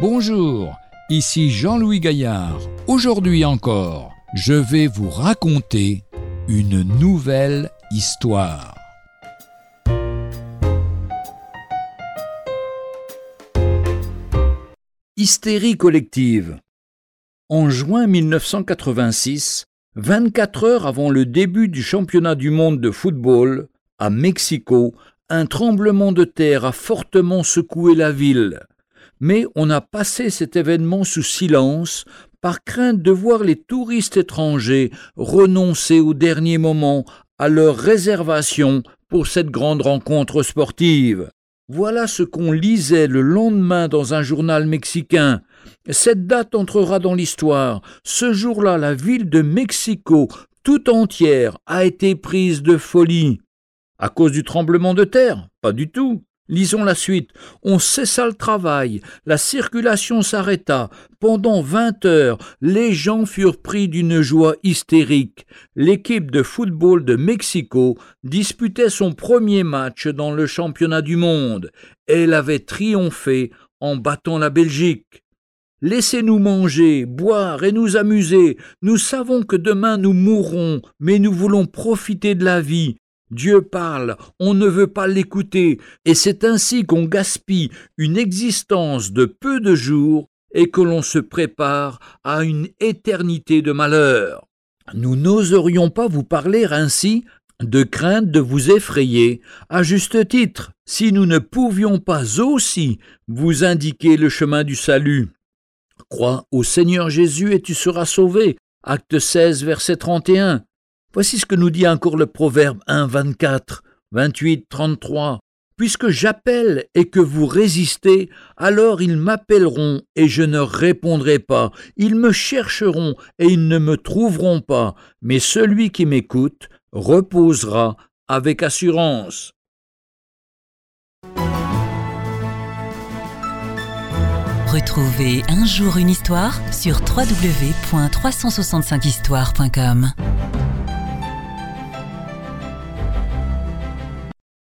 Bonjour, ici Jean-Louis Gaillard. Aujourd'hui encore, je vais vous raconter une nouvelle histoire. Hystérie collective. En juin 1986, 24 heures avant le début du championnat du monde de football, à Mexico, un tremblement de terre a fortement secoué la ville mais on a passé cet événement sous silence par crainte de voir les touristes étrangers renoncer au dernier moment à leur réservation pour cette grande rencontre sportive. Voilà ce qu'on lisait le lendemain dans un journal mexicain. Cette date entrera dans l'histoire. Ce jour-là, la ville de Mexico tout entière a été prise de folie. À cause du tremblement de terre? Pas du tout. Lisons la suite. On cessa le travail, la circulation s'arrêta. Pendant vingt heures, les gens furent pris d'une joie hystérique. L'équipe de football de Mexico disputait son premier match dans le championnat du monde. Elle avait triomphé en battant la Belgique. Laissez-nous manger, boire et nous amuser. Nous savons que demain nous mourrons, mais nous voulons profiter de la vie. Dieu parle, on ne veut pas l'écouter, et c'est ainsi qu'on gaspille une existence de peu de jours et que l'on se prépare à une éternité de malheur. Nous n'oserions pas vous parler ainsi de crainte de vous effrayer, à juste titre, si nous ne pouvions pas aussi vous indiquer le chemin du salut. Crois au Seigneur Jésus et tu seras sauvé. Acte 16, verset 31. Voici ce que nous dit encore le Proverbe 1, 24, 28, 33. Puisque j'appelle et que vous résistez, alors ils m'appelleront et je ne répondrai pas. Ils me chercheront et ils ne me trouveront pas. Mais celui qui m'écoute reposera avec assurance. Retrouvez un jour une histoire sur www.365histoire.com.